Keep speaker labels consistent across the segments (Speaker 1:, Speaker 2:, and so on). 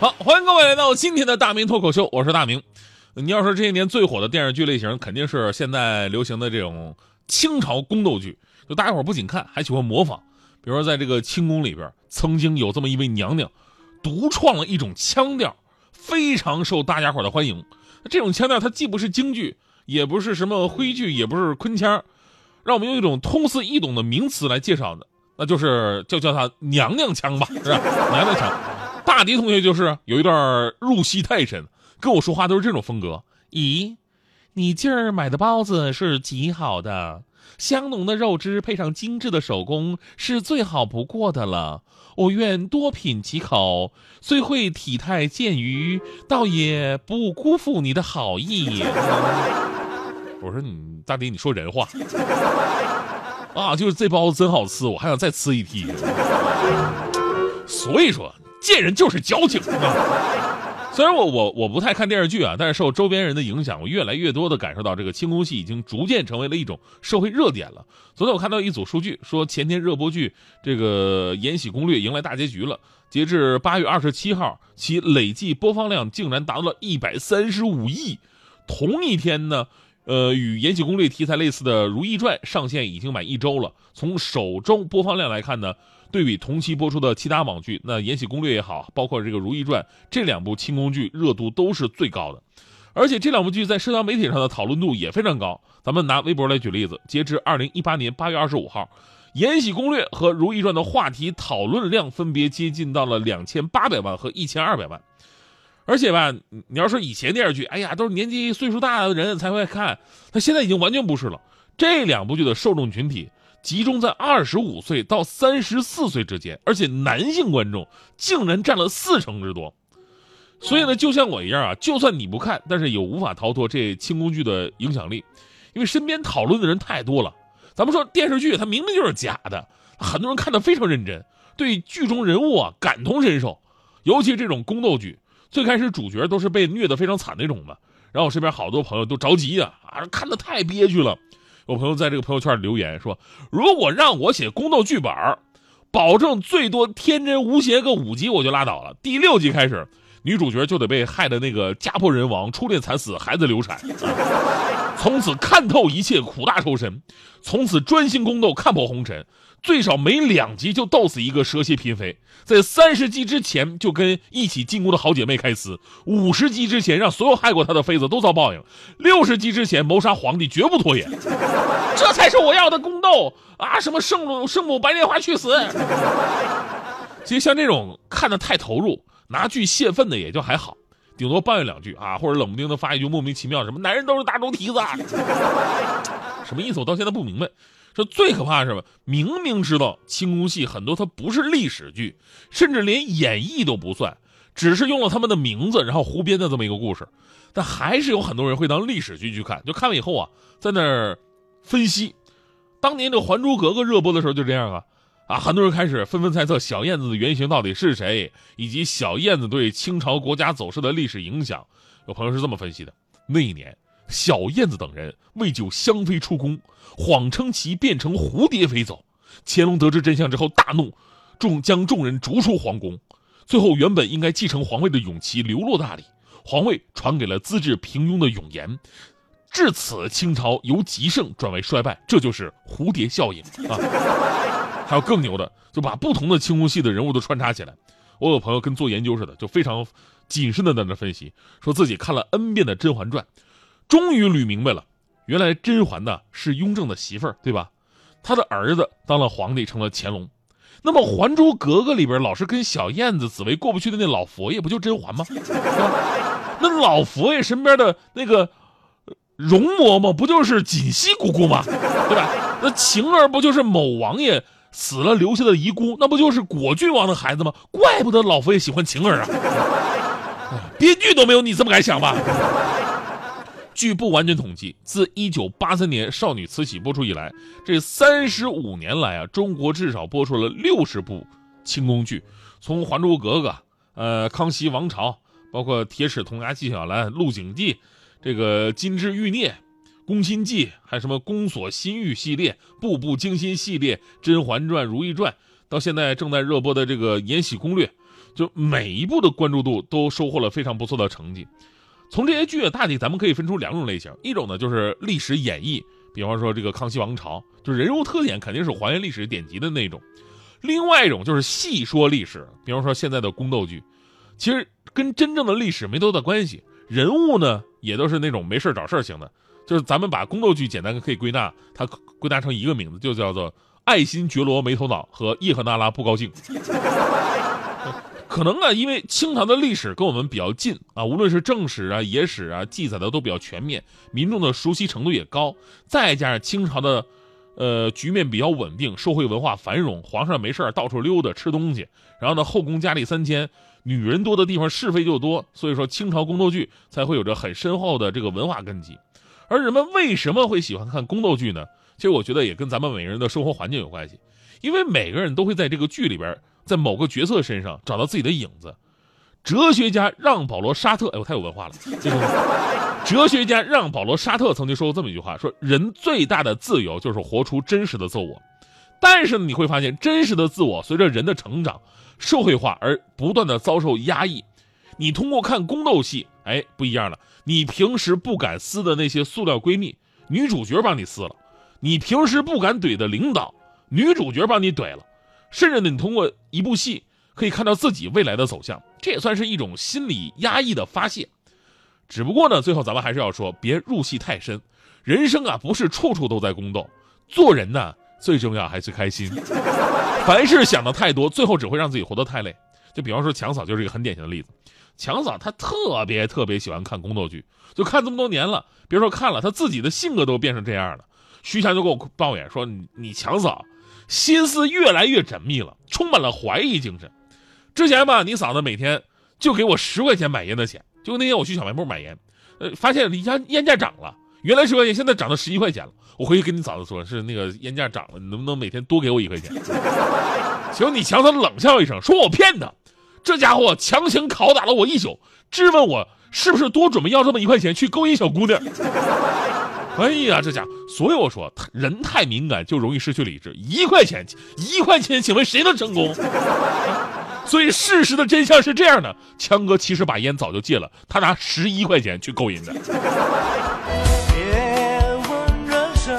Speaker 1: 好，欢迎各位来到今天的大明脱口秀，我是大明。你要说这些年最火的电视剧类型，肯定是现在流行的这种清朝宫斗剧。就大家伙不仅看，还喜欢模仿。比如说，在这个清宫里边，曾经有这么一位娘娘，独创了一种腔调，非常受大家伙的欢迎。这种腔调，它既不是京剧，也不是什么徽剧，也不是昆腔，让我们用一种通俗易懂的名词来介绍的，那就是就叫它娘娘腔吧，是吧？娘娘腔。大迪同学就是有一段入戏太深，跟我说话都是这种风格。咦，你今儿买的包子是极好的，香浓的肉汁配上精致的手工是最好不过的了。我愿多品几口，虽会体态健于，倒也不辜负你的好意。我说你大迪，你说人话 啊？就是这包子真好吃，我还想再吃一屉。所以说。贱人就是矫情！虽然我我我不太看电视剧啊，但是受周边人的影响，我越来越多的感受到这个清宫戏已经逐渐成为了一种社会热点了。昨天我看到一组数据，说前天热播剧这个《延禧攻略》迎来大结局了，截至八月二十七号，其累计播放量竟然达到了一百三十五亿。同一天呢，呃，与《延禧攻略》题材类似的《如懿传》上线已经满一周了。从首周播放量来看呢。对比同期播出的其他网剧，那《延禧攻略》也好，包括这个《如懿传》这两部清宫剧热度都是最高的，而且这两部剧在社交媒体上的讨论度也非常高。咱们拿微博来举例子，截至二零一八年八月二十五号，《延禧攻略》和《如懿传》的话题讨论量分别接近到了两千八百万和一千二百万。而且吧，你要说以前电视剧，哎呀，都是年纪岁数大的人才会看，那现在已经完全不是了。这两部剧的受众群体。集中在二十五岁到三十四岁之间，而且男性观众竟然占了四成之多。所以呢，就像我一样啊，就算你不看，但是也无法逃脱这清宫剧的影响力，因为身边讨论的人太多了。咱们说电视剧，它明明就是假的，很多人看的非常认真，对剧中人物啊感同身受。尤其这种宫斗剧，最开始主角都是被虐的非常惨那种的，然后我身边好多朋友都着急呀，啊，看的太憋屈了。有朋友在这个朋友圈留言说：“如果让我写宫斗剧本保证最多天真无邪个五集我就拉倒了。第六集开始，女主角就得被害的那个家破人亡、初恋惨死、孩子流产，从此看透一切，苦大仇深，从此专心宫斗，看破红尘。”最少每两集就斗死一个蛇蝎嫔妃，在三十集之前就跟一起进宫的好姐妹开撕，五十集之前让所有害过她的妃子都遭报应，六十集之前谋杀皇帝绝不拖延，这才是我要的宫斗啊！什么圣母圣母白莲花去死！其实像这种看的太投入，拿剧泄愤的也就还好，顶多抱怨两句啊，或者冷不丁的发一句莫名其妙什么男人都是大猪蹄子，什么意思？我到现在不明白。这最可怕是什么？明明知道清宫戏很多它不是历史剧，甚至连演绎都不算，只是用了他们的名字然后胡编的这么一个故事，但还是有很多人会当历史剧去看。就看了以后啊，在那儿分析，当年这《还珠格格》热播的时候就这样啊啊，很多人开始纷纷猜测小燕子的原型到底是谁，以及小燕子对清朝国家走势的历史影响。有朋友是这么分析的：那一年。小燕子等人为救香妃出宫，谎称其变成蝴蝶飞走。乾隆得知真相之后大怒，众将众人逐出皇宫。最后，原本应该继承皇位的永琪流落大理，皇位传给了资质平庸的永琰。至此，清朝由极盛转为衰败，这就是蝴蝶效应啊！还有更牛的，就把不同的清宫戏的人物都穿插起来。我有朋友跟做研究似的，就非常谨慎的在那分析，说自己看了 N 遍的《甄嬛传》。终于捋明白了，原来甄嬛呢是雍正的媳妇儿，对吧？他的儿子当了皇帝，成了乾隆。那么《还珠格格》里边老是跟小燕子、紫薇过不去的那老佛爷，不就甄嬛吗？那老佛爷身边的那个容嬷嬷，不就是锦汐姑姑吗？对吧？那晴儿不就是某王爷死了留下的遗孤？那不就是果郡王的孩子吗？怪不得老佛爷喜欢晴儿啊！编剧都没有你这么敢想吧？据不完全统计，自1983年《少女慈禧》播出以来，这三十五年来啊，中国至少播出了六十部清宫剧，从《还珠格格》、呃《康熙王朝》，包括《铁齿铜牙纪晓岚》《鹿鼎记》、这个《金枝玉孽》、《宫心计》，还什么《宫锁心玉》系列、《步步惊心》系列、《甄嬛传》《如懿传》，到现在正在热播的这个《延禧攻略》，就每一部的关注度都收获了非常不错的成绩。从这些剧啊，大体咱们可以分出两种类型，一种呢就是历史演绎，比方说这个康熙王朝，就人物特点肯定是还原历史典籍的那种；另外一种就是戏说历史，比方说现在的宫斗剧，其实跟真正的历史没多大关系，人物呢也都是那种没事找事型的，就是咱们把宫斗剧简单可以归纳，它归纳成一个名字，就叫做爱新觉罗没头脑和叶赫那拉不高兴。可能啊，因为清朝的历史跟我们比较近啊，无论是正史啊、野史啊，记载的都比较全面，民众的熟悉程度也高。再加上清朝的，呃，局面比较稳定，社会文化繁荣，皇上没事到处溜达吃东西，然后呢，后宫佳丽三千，女人多的地方是非就多，所以说清朝宫斗剧才会有着很深厚的这个文化根基。而人们为什么会喜欢看宫斗剧呢？其实我觉得也跟咱们每个人的生活环境有关系，因为每个人都会在这个剧里边。在某个角色身上找到自己的影子。哲学家让·保罗·沙特，哎，我太有文化了。这个哲学家让·保罗·沙特曾经说过这么一句话：说人最大的自由就是活出真实的自我。但是呢，你会发现，真实的自我随着人的成长、社会化而不断的遭受压抑。你通过看宫斗戏，哎，不一样了。你平时不敢撕的那些塑料闺蜜，女主角帮你撕了；你平时不敢怼的领导，女主角帮你怼了。甚至呢你通过一部戏可以看到自己未来的走向，这也算是一种心理压抑的发泄。只不过呢，最后咱们还是要说，别入戏太深。人生啊，不是处处都在宫斗，做人呢，最重要还是开心。凡事想的太多，最后只会让自己活得太累。就比方说强嫂就是一个很典型的例子。强嫂她特别特别喜欢看宫斗剧，就看这么多年了，别说看了，她自己的性格都变成这样了。徐强就跟我抱怨说：“你你强嫂。”心思越来越缜密了，充满了怀疑精神。之前吧，你嫂子每天就给我十块钱买烟的钱。结果那天我去小卖部买烟，呃，发现烟烟价涨了，原来十块钱现在涨到十一块钱了。我回去跟你嫂子说，是那个烟价涨了，你能不能每天多给我一块钱？结果你强嫂冷笑一声，说我骗他。这家伙强行拷打了我一宿，质问我是不是多准备要这么一块钱去勾引小姑娘。哎呀，这家伙！所以我说，人太敏感就容易失去理智。一块钱，一块钱，请问谁能成功？所以事实的真相是这样的：强哥其实把烟早就戒了，他拿十一块钱去勾引的。
Speaker 2: 别问人生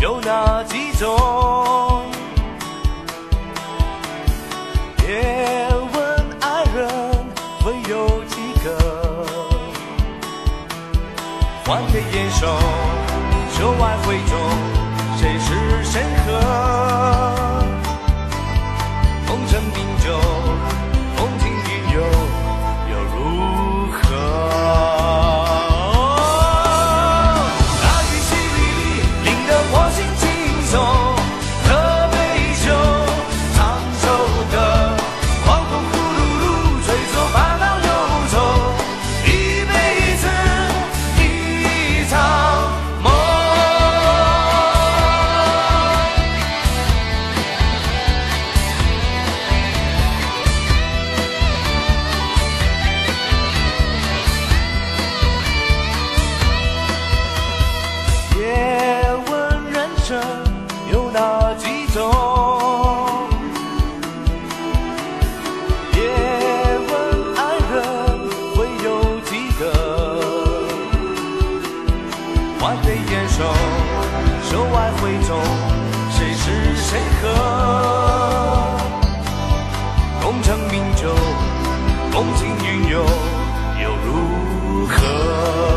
Speaker 2: 有哪几种，会有几个，还给眼手。袖外回中，谁是谁和？万杯言寿，手挽回中，谁是谁何？功成名就，风轻云游，又如何？